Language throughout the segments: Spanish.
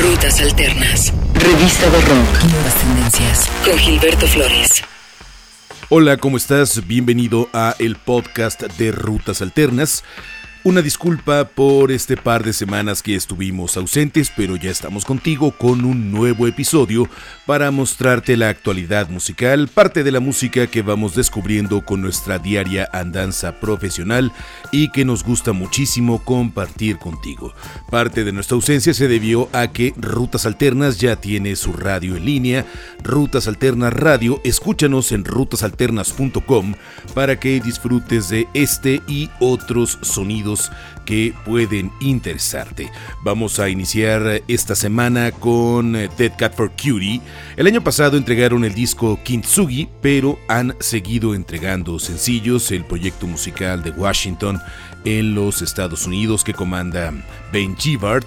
Rutas Alternas. Revista de Rock. Nuevas tendencias. Con Gilberto Flores. Hola, ¿cómo estás? Bienvenido a el podcast de Rutas Alternas. Una disculpa por este par de semanas que estuvimos ausentes, pero ya estamos contigo con un nuevo episodio para mostrarte la actualidad musical, parte de la música que vamos descubriendo con nuestra diaria andanza profesional y que nos gusta muchísimo compartir contigo. Parte de nuestra ausencia se debió a que Rutas Alternas ya tiene su radio en línea, Rutas Alternas Radio, escúchanos en rutasalternas.com para que disfrutes de este y otros sonidos que pueden interesarte. Vamos a iniciar esta semana con eh, Dead Cat for Cutie. El año pasado entregaron el disco Kintsugi, pero han seguido entregando sencillos. El proyecto musical de Washington en los Estados Unidos que comanda Ben Givard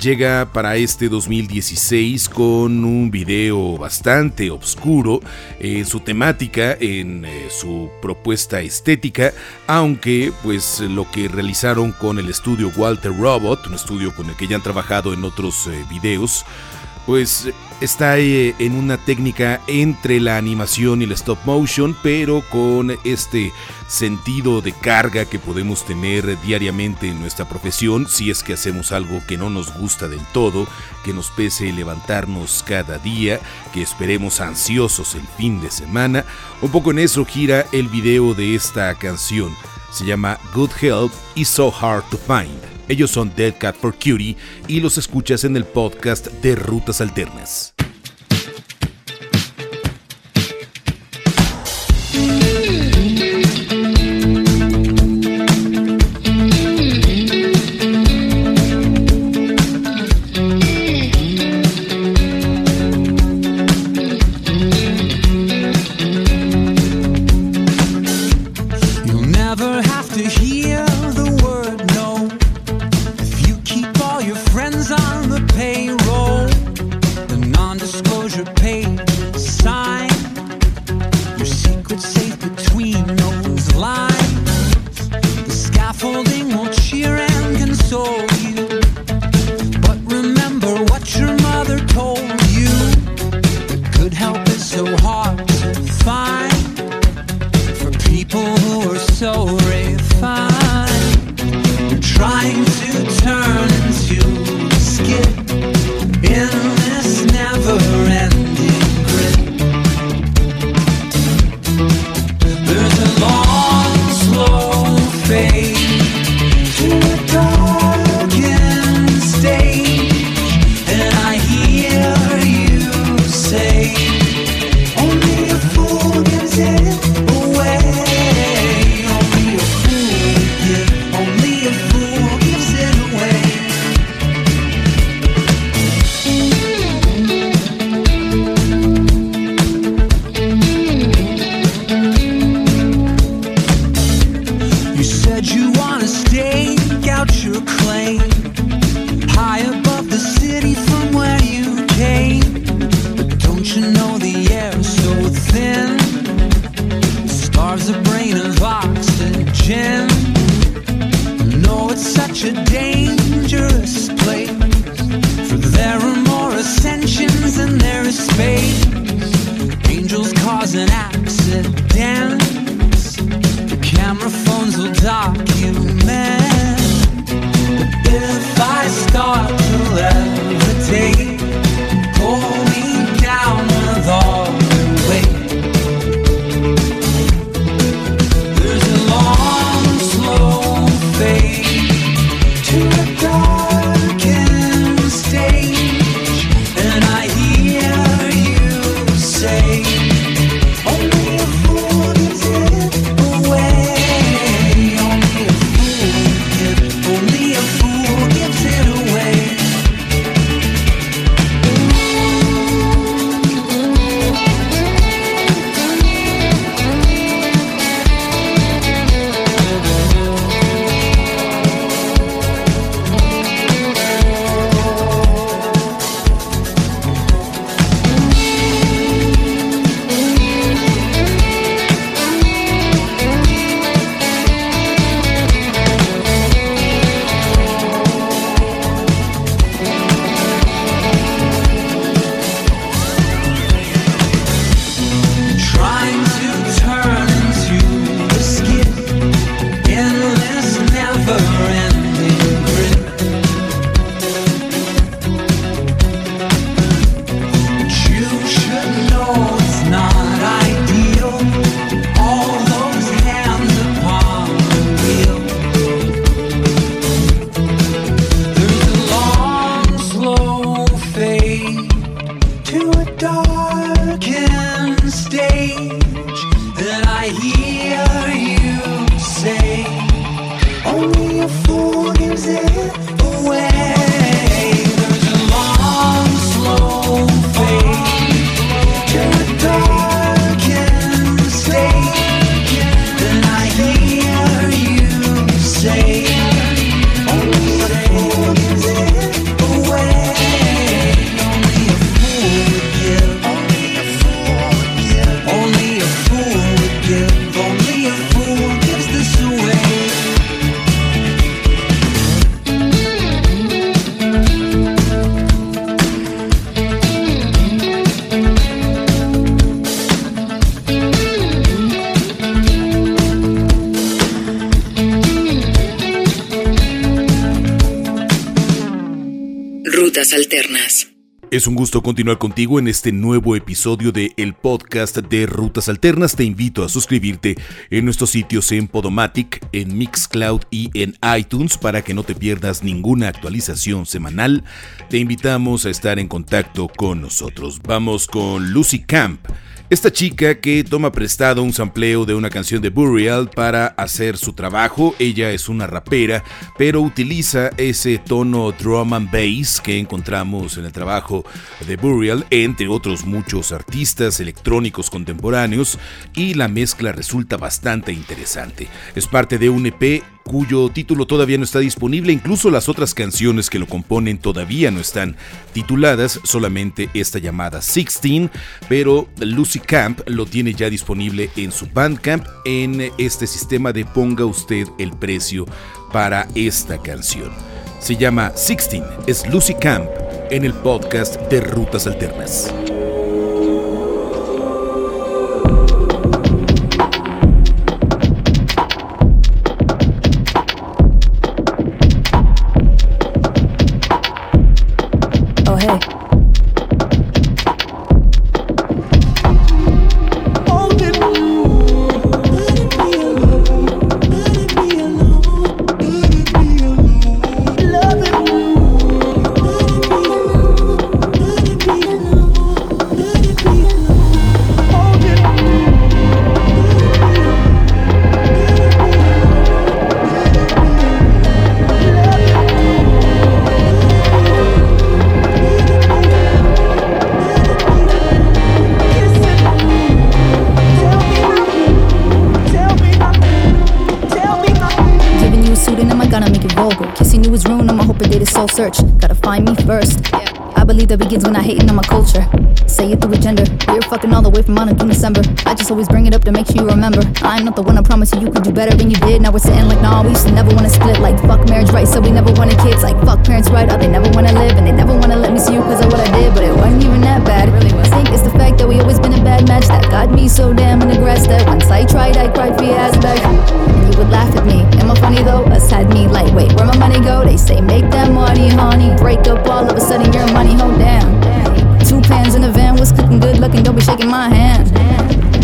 llega para este 2016 con un video bastante oscuro en su temática, en eh, su propuesta estética, aunque pues lo que realizaron con el estudio Walter Robot, un estudio con el que ya han trabajado en otros eh, videos, pues está eh, en una técnica entre la animación y el stop motion, pero con este sentido de carga que podemos tener diariamente en nuestra profesión si es que hacemos algo que no nos gusta del todo, que nos pese levantarnos cada día, que esperemos ansiosos el fin de semana. Un poco en eso gira el video de esta canción. Se llama Good Help is So Hard to Find. Ellos son Dead Cat for Cutie y los escuchas en el podcast de Rutas Alternas. could say stage that I hear you say, Only a fool gives it away. Alternas. Es un gusto continuar contigo en este nuevo episodio de el podcast de Rutas Alternas. Te invito a suscribirte en nuestros sitios en Podomatic, en Mixcloud y en iTunes para que no te pierdas ninguna actualización semanal. Te invitamos a estar en contacto con nosotros. Vamos con Lucy Camp. Esta chica que toma prestado un sampleo de una canción de Burial para hacer su trabajo, ella es una rapera, pero utiliza ese tono drum and bass que encontramos en el trabajo de Burial, entre otros muchos artistas electrónicos contemporáneos, y la mezcla resulta bastante interesante. Es parte de un EP cuyo título todavía no está disponible, incluso las otras canciones que lo componen todavía no están tituladas, solamente esta llamada 16, pero Lucy Camp lo tiene ya disponible en su Bandcamp en este sistema de ponga usted el precio para esta canción. Se llama 16, es Lucy Camp en el podcast de Rutas Alternas. Search. Gotta find me first. I believe that begins when I hating on fucking all the way from Monaco December. I just always bring it up to make sure you remember. I'm not the one I promise you you could do better than you did. Now we're sitting like, nah, we used to never wanna split. Like, fuck marriage right, so we never wanted kids. Like, fuck parents right, out, they never wanna live. And they never wanna let me see you cause of what I did. But it wasn't even that bad. Really was. I think it's the fact that we always been a bad match that got me so damn in grass that once I tried, I cried for your ass back. And you would laugh at me. Am I funny though? Us had me like, wait, where my money go? They say make that money, honey. Break up all of a sudden your money, oh, hold down. Two pans in the van was cooking good looking, don't be shaking my hand.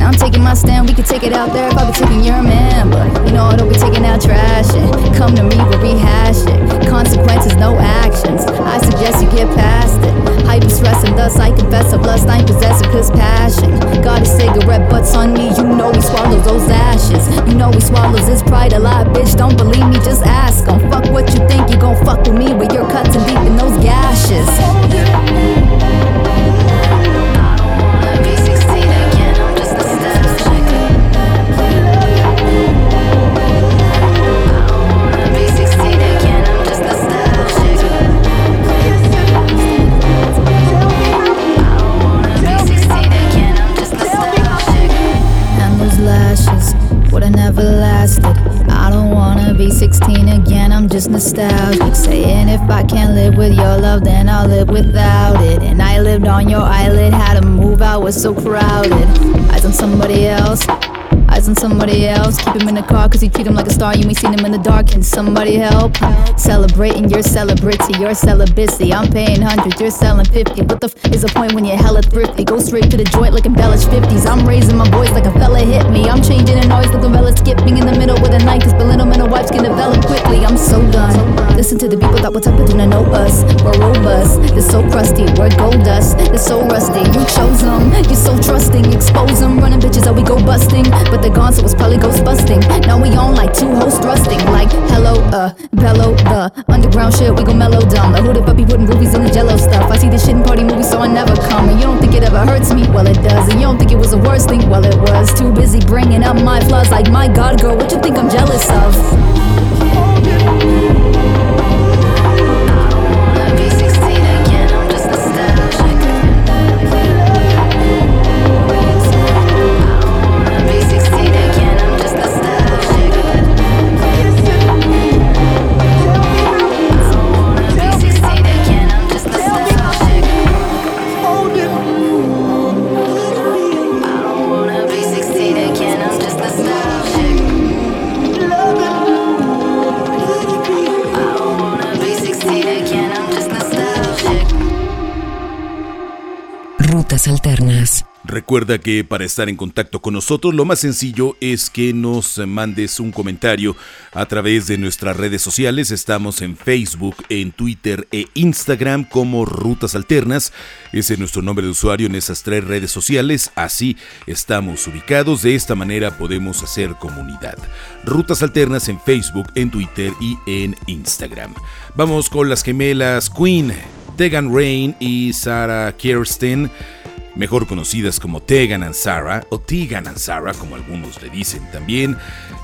Now I'm taking my stand, we can take it out there if I be taking your man. But you know, I don't be taking out trash and come to me, we'll rehash it. Consequences, no actions. I suggest you get past it. Hyper stress and thus I confess of lust, I'm possessive cause passion. Got a cigarette butts on me, you know he swallows those ashes. You know he swallows his pride a lot, bitch. Don't believe me, just ask him. Fuck what you think, you gon' fuck with me, but you're cutting deep in those gashes. Just nostalgic. Saying if I can't live with your love, then I'll live without it. And I lived on your island, had to move out, was so crowded. Eyes on somebody else. Eyes on somebody else. Keep him in the car cause you treat him like a star. You ain't seen him in the dark. Can somebody help? Celebrating your celebrity, your celibacy. I'm paying hundred, you're selling fifty. What the f is the point when you're hella thrifty? Go straight to the joint like embellished 50s. I'm raising my voice like a fella hit me. I'm changing the noise like a skipping in the middle with a night. Cause little men and wives can develop quickly. I'm so done. Listen to the people that what's up, but do not know us. We're robust. They're so crusty. We're gold dust. They're so rusty. You chose them. You're so trusting. Expose them. Running bitches that we go busting. But they're gone, so it's probably ghost busting. Now we on like two hosts thrusting. Like hello, uh, bellow, the underground shit. We go mellow dumb. The hooded puppy putting rubies in the jello stuff. I see this shit in party movies, so I never come. And you don't think it ever hurts me? Well, it does. And you don't think it was the worst thing? Well, it was. Too busy bringing up my flaws. Like my God, girl, what you think I'm jealous of? Recuerda que para estar en contacto con nosotros lo más sencillo es que nos mandes un comentario a través de nuestras redes sociales. Estamos en Facebook, en Twitter e Instagram como Rutas Alternas. Ese es nuestro nombre de usuario en esas tres redes sociales. Así estamos ubicados. De esta manera podemos hacer comunidad. Rutas Alternas en Facebook, en Twitter y en Instagram. Vamos con las gemelas Queen, Tegan Rain y Sarah Kirsten mejor conocidas como Tegan and Sarah o Tegan and Sarah como algunos le dicen también,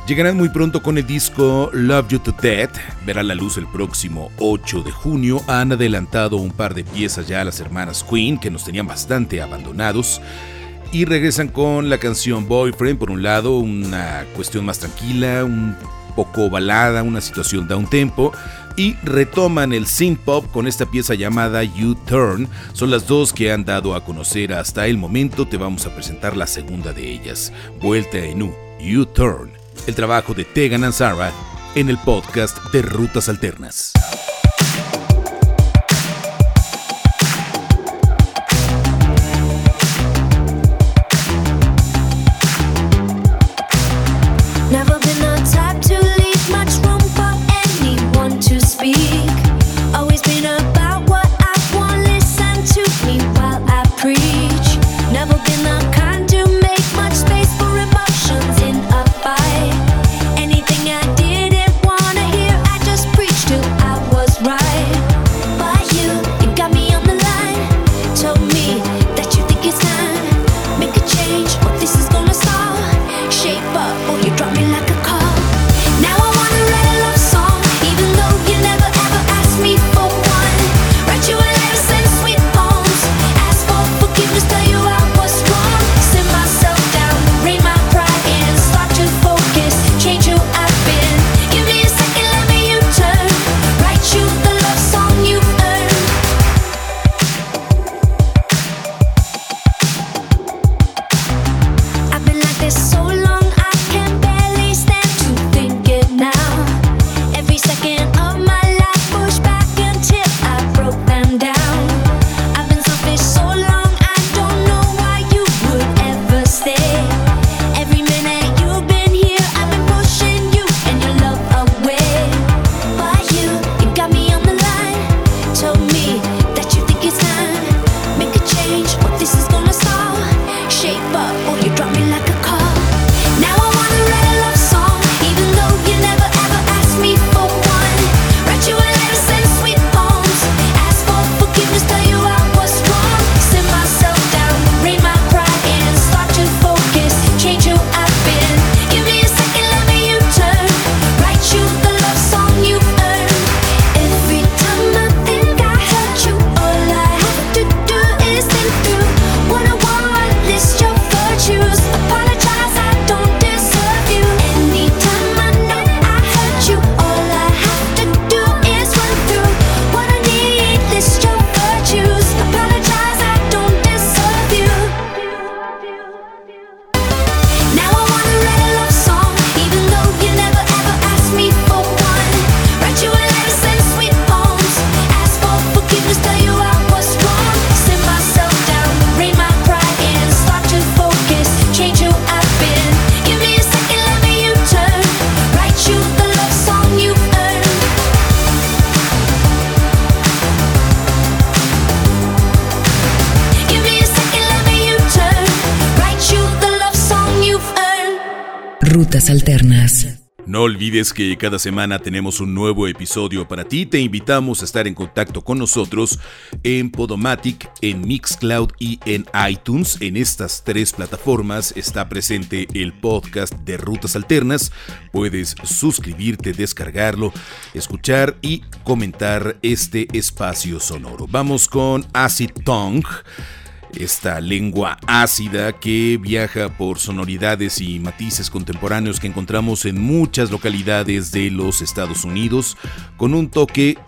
llegarán muy pronto con el disco Love You to Death, verá la luz el próximo 8 de junio, han adelantado un par de piezas ya a las hermanas Queen que nos tenían bastante abandonados. Y regresan con la canción Boyfriend, por un lado una cuestión más tranquila, un poco balada, una situación da un tempo y retoman el synth pop con esta pieza llamada U-Turn. Son las dos que han dado a conocer hasta el momento. Te vamos a presentar la segunda de ellas, Vuelta en U, U-Turn, el trabajo de Tegan and Sarah en el podcast de Rutas Alternas. Alternas. No olvides que cada semana tenemos un nuevo episodio para ti. Te invitamos a estar en contacto con nosotros en Podomatic, en Mixcloud y en iTunes. En estas tres plataformas está presente el podcast de Rutas Alternas. Puedes suscribirte, descargarlo, escuchar y comentar este espacio sonoro. Vamos con Acid Tongue esta lengua ácida que viaja por sonoridades y matices contemporáneos que encontramos en muchas localidades de los Estados Unidos, con un toque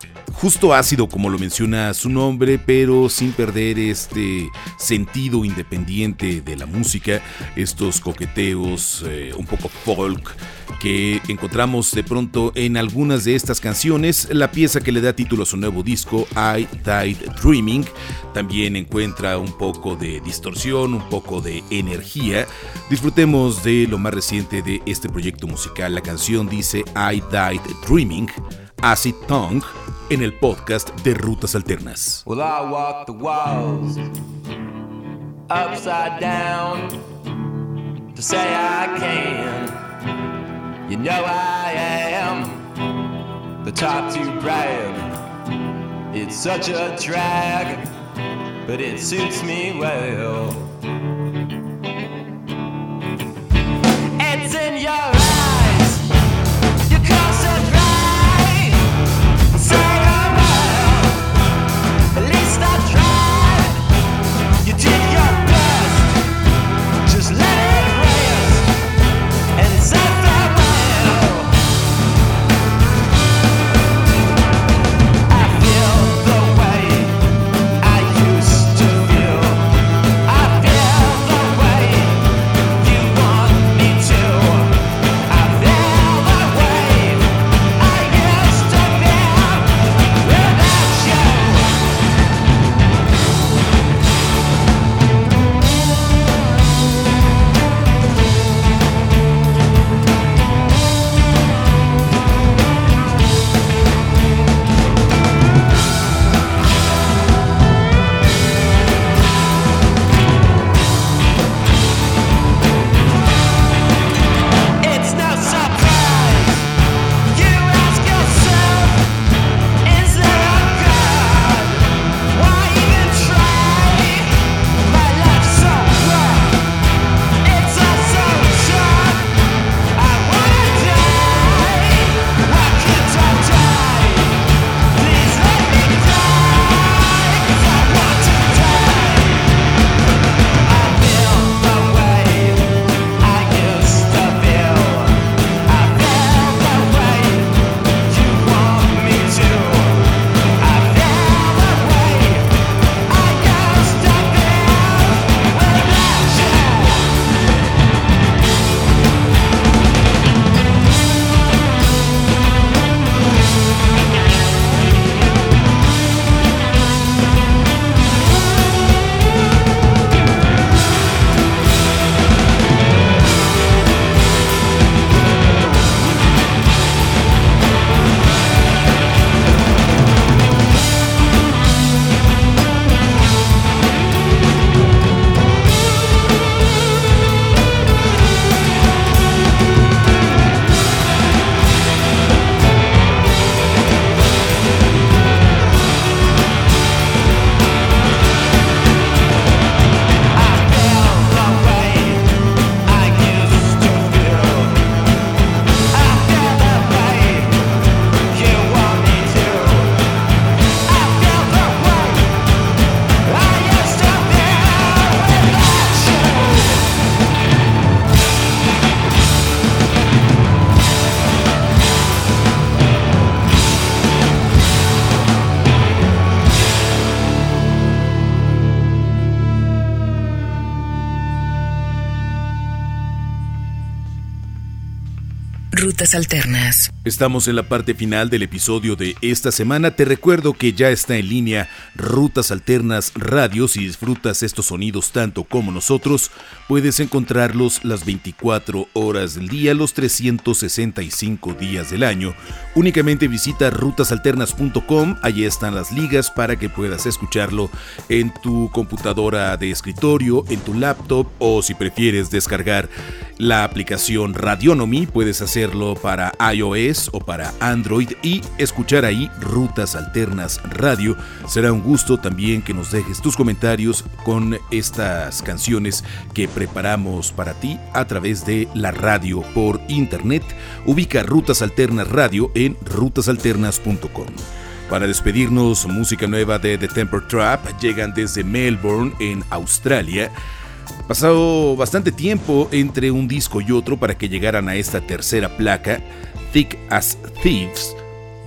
justo ácido como lo menciona su nombre, pero sin perder este sentido independiente de la música, estos coqueteos eh, un poco folk que encontramos de pronto en algunas de estas canciones. La pieza que le da título a su nuevo disco, I Died Dreaming, también encuentra un poco de distorsión, un poco de energía. Disfrutemos de lo más reciente de este proyecto musical. La canción dice I Died Dreaming, Acid Tongue, en el podcast de Rutas Alternas. Well, I walk the walls upside down to say I can. You know I am the top to brag. It's such a drag, but it suits me well. It's in your Alternas. Estamos en la parte final del episodio de esta semana. Te recuerdo que ya está en línea Rutas Alternas Radio. Si disfrutas estos sonidos tanto como nosotros, puedes encontrarlos las 24 horas del día, los 365 días del año. Únicamente visita rutasalternas.com. Allí están las ligas para que puedas escucharlo en tu computadora de escritorio, en tu laptop o si prefieres descargar la aplicación Radionomy, puedes hacerlo para iOS o para Android y escuchar ahí Rutas Alternas Radio. Será un gusto también que nos dejes tus comentarios con estas canciones que preparamos para ti a través de la radio por internet. Ubica Rutas Alternas Radio en rutasalternas.com. Para despedirnos, música nueva de The Temper Trap llegan desde Melbourne, en Australia. Pasado bastante tiempo entre un disco y otro para que llegaran a esta tercera placa, Thick as Thieves.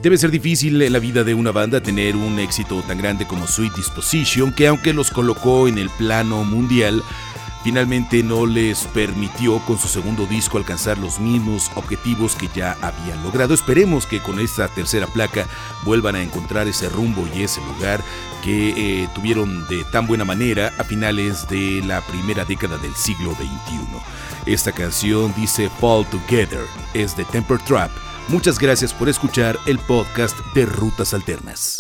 Debe ser difícil la vida de una banda tener un éxito tan grande como Sweet Disposition, que aunque los colocó en el plano mundial, finalmente no les permitió con su segundo disco alcanzar los mismos objetivos que ya habían logrado. Esperemos que con esta tercera placa vuelvan a encontrar ese rumbo y ese lugar que eh, tuvieron de tan buena manera a finales de la primera década del siglo XXI. Esta canción dice Fall Together, es de Temper Trap. Muchas gracias por escuchar el podcast de Rutas Alternas.